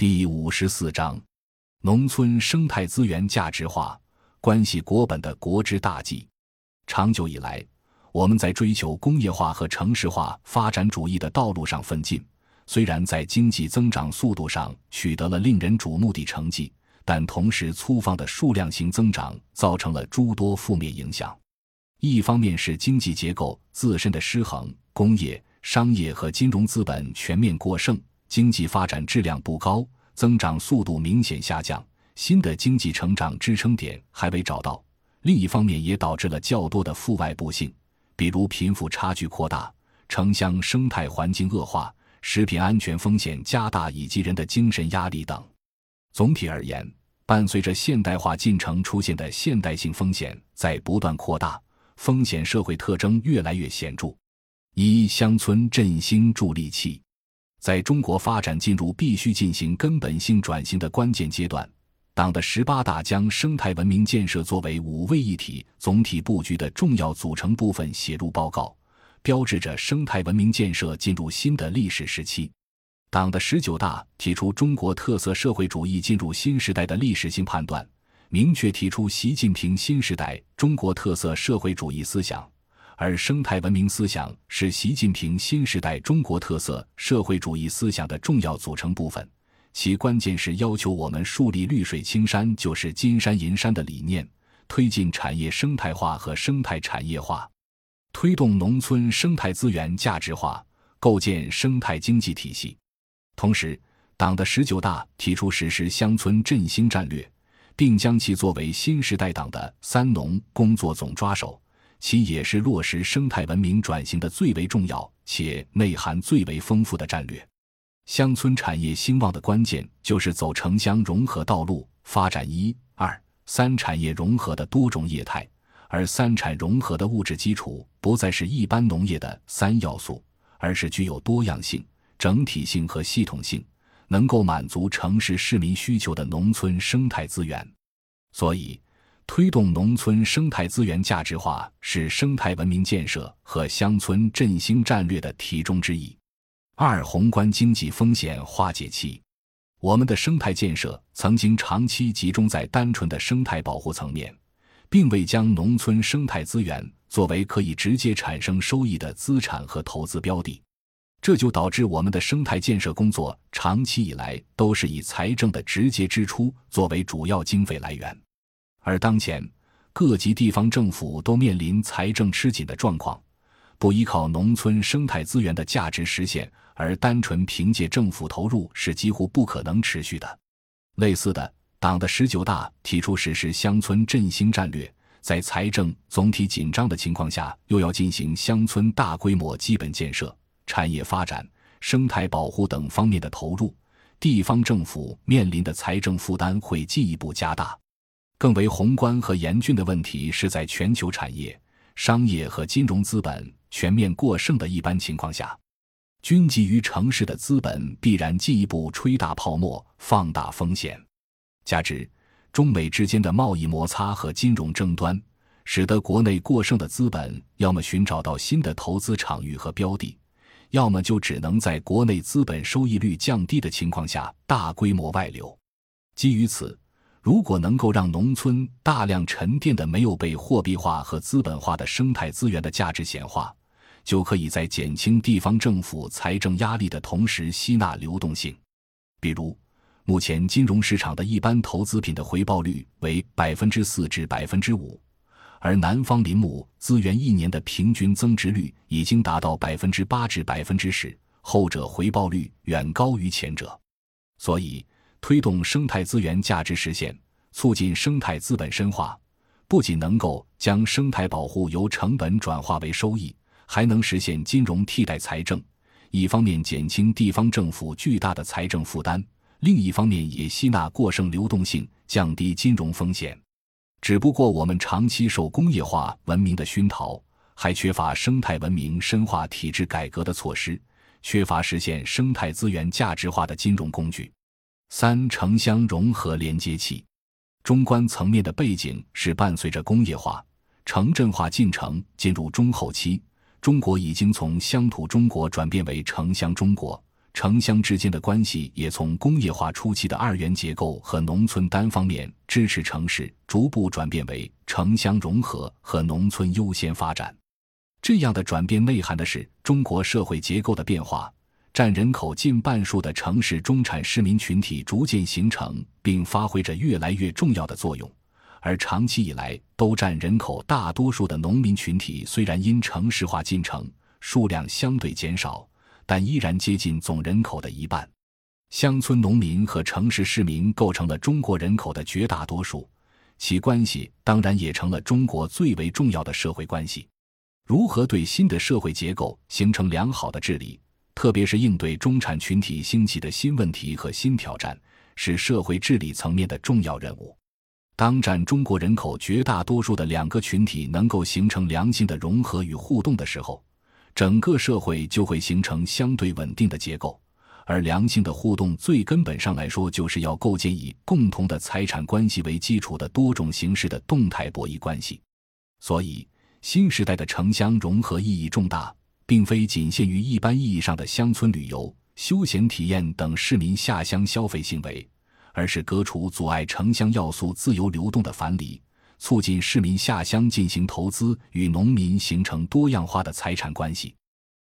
第五十四章：农村生态资源价值化，关系国本的国之大计。长久以来，我们在追求工业化和城市化发展主义的道路上奋进，虽然在经济增长速度上取得了令人瞩目的成绩，但同时粗放的数量型增长造成了诸多负面影响。一方面是经济结构自身的失衡，工业、商业和金融资本全面过剩。经济发展质量不高，增长速度明显下降，新的经济成长支撑点还未找到。另一方面，也导致了较多的负外部性，比如贫富差距扩大、城乡生态环境恶化、食品安全风险加大以及人的精神压力等。总体而言，伴随着现代化进程出现的现代性风险在不断扩大，风险社会特征越来越显著。一、乡村振兴助力器。在中国发展进入必须进行根本性转型的关键阶段，党的十八大将生态文明建设作为五位一体总体布局的重要组成部分写入报告，标志着生态文明建设进入新的历史时期。党的十九大提出中国特色社会主义进入新时代的历史性判断，明确提出习近平新时代中国特色社会主义思想。而生态文明思想是习近平新时代中国特色社会主义思想的重要组成部分，其关键是要求我们树立“绿水青山就是金山银山”的理念，推进产业生态化和生态产业化，推动农村生态资源价值化，构建生态经济体系。同时，党的十九大提出实施乡村振兴战略，并将其作为新时代党的“三农”工作总抓手。其也是落实生态文明转型的最为重要且内涵最为丰富的战略。乡村产业兴旺的关键就是走城乡融合道路，发展一、二、三产业融合的多种业态。而三产融合的物质基础不再是一般农业的三要素，而是具有多样性、整体性和系统性，能够满足城市市民需求的农村生态资源。所以。推动农村生态资源价值化是生态文明建设和乡村振兴战略的题中之意。二、宏观经济风险化解期。我们的生态建设曾经长期集中在单纯的生态保护层面，并未将农村生态资源作为可以直接产生收益的资产和投资标的，这就导致我们的生态建设工作长期以来都是以财政的直接支出作为主要经费来源。而当前，各级地方政府都面临财政吃紧的状况，不依靠农村生态资源的价值实现，而单纯凭借政府投入是几乎不可能持续的。类似的，党的十九大提出实施乡村振兴战略，在财政总体紧张的情况下，又要进行乡村大规模基本建设、产业发展、生态保护等方面的投入，地方政府面临的财政负担会进一步加大。更为宏观和严峻的问题是在全球产业、商业和金融资本全面过剩的一般情况下，均集于城市的资本必然进一步吹大泡沫、放大风险。加之中美之间的贸易摩擦和金融争端，使得国内过剩的资本要么寻找到新的投资场域和标的，要么就只能在国内资本收益率降低的情况下大规模外流。基于此。如果能够让农村大量沉淀的没有被货币化和资本化的生态资源的价值显化，就可以在减轻地方政府财政压力的同时吸纳流动性。比如，目前金融市场的一般投资品的回报率为百分之四至百分之五，而南方林木资源一年的平均增值率已经达到百分之八至百分之十，后者回报率远高于前者，所以。推动生态资源价值实现，促进生态资本深化，不仅能够将生态保护由成本转化为收益，还能实现金融替代财政。一方面减轻地方政府巨大的财政负担，另一方面也吸纳过剩流动性，降低金融风险。只不过我们长期受工业化文明的熏陶，还缺乏生态文明深化体制改革的措施，缺乏实现生态资源价值化的金融工具。三城乡融合连接器，中观层面的背景是伴随着工业化、城镇化进程进入中后期，中国已经从乡土中国转变为城乡中国。城乡之间的关系也从工业化初期的二元结构和农村单方面支持城市，逐步转变为城乡融合和农村优先发展。这样的转变内涵的是中国社会结构的变化，占人口近半数的城市中产市民群体逐渐形成，并发挥着越来越重要的作用。而长期以来都占人口大多数的农民群体，虽然因城市化进程数量相对减少。但依然接近总人口的一半，乡村农民和城市市民构成了中国人口的绝大多数，其关系当然也成了中国最为重要的社会关系。如何对新的社会结构形成良好的治理，特别是应对中产群体兴起的新问题和新挑战，是社会治理层面的重要任务。当占中国人口绝大多数的两个群体能够形成良性的融合与互动的时候，整个社会就会形成相对稳定的结构，而良性的互动最根本上来说，就是要构建以共同的财产关系为基础的多种形式的动态博弈关系。所以，新时代的城乡融合意义重大，并非仅限于一般意义上的乡村旅游、休闲体验等市民下乡消费行为，而是革除阻碍城乡要素自由流动的藩篱。促进市民下乡进行投资，与农民形成多样化的财产关系。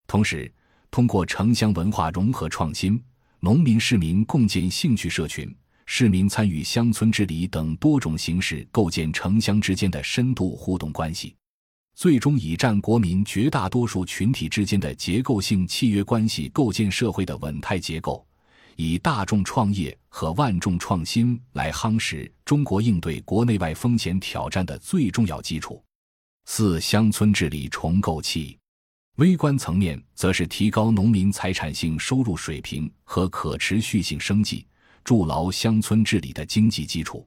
同时，通过城乡文化融合创新、农民市民共建兴趣社群、市民参与乡村治理等多种形式，构建城乡之间的深度互动关系，最终以占国民绝大多数群体之间的结构性契约关系，构建社会的稳态结构。以大众创业和万众创新来夯实中国应对国内外风险挑战的最重要基础。四、乡村治理重构期，微观层面则是提高农民财产性收入水平和可持续性生计，筑牢乡村治理的经济基础。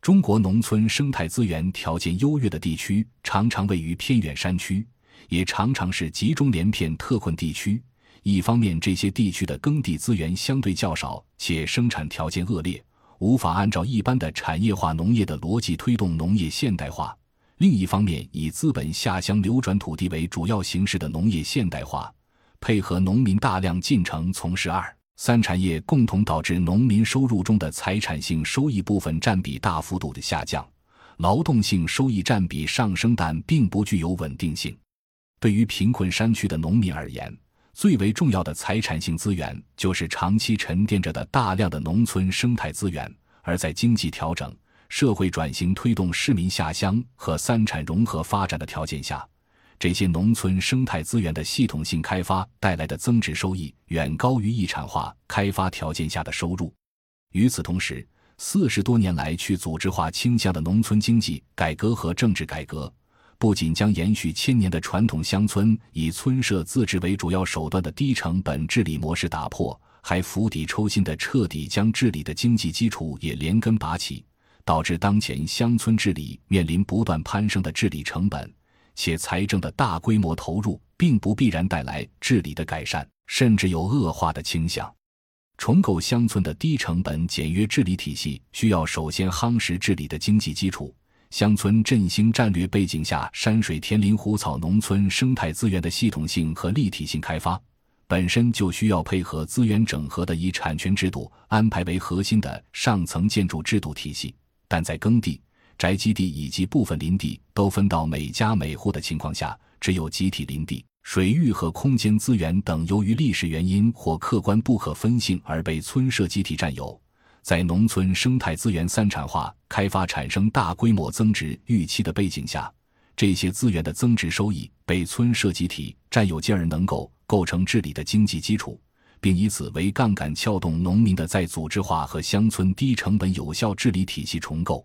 中国农村生态资源条件优越的地区，常常位于偏远山区，也常常是集中连片特困地区。一方面，这些地区的耕地资源相对较少，且生产条件恶劣，无法按照一般的产业化农业的逻辑推动农业现代化；另一方面，以资本下乡流转土地为主要形式的农业现代化，配合农民大量进城从事二三产业，共同导致农民收入中的财产性收益部分占比大幅度的下降，劳动性收益占比上升，但并不具有稳定性。对于贫困山区的农民而言，最为重要的财产性资源，就是长期沉淀着的大量的农村生态资源。而在经济调整、社会转型推动市民下乡和三产融合发展的条件下，这些农村生态资源的系统性开发带来的增值收益，远高于一产化开发条件下的收入。与此同时，四十多年来去组织化倾向的农村经济改革和政治改革。不仅将延续千年的传统乡村以村社自治为主要手段的低成本治理模式打破，还釜底抽薪的彻底将治理的经济基础也连根拔起，导致当前乡村治理面临不断攀升的治理成本，且财政的大规模投入并不必然带来治理的改善，甚至有恶化的倾向。重构乡村的低成本简约治理体系，需要首先夯实治理的经济基础。乡村振兴战略背景下，山水田林湖草农村生态资源的系统性和立体性开发，本身就需要配合资源整合的以产权制度安排为核心的上层建筑制度体系。但在耕地、宅基地以及部分林地都分到每家每户的情况下，只有集体林地、水域和空间资源等由于历史原因或客观不可分性而被村社集体占有。在农村生态资源三产化开发产生大规模增值预期的背景下，这些资源的增值收益被村社集体占有，进而能够构成治理的经济基础，并以此为杠杆撬动农民的再组织化和乡村低成本有效治理体系重构。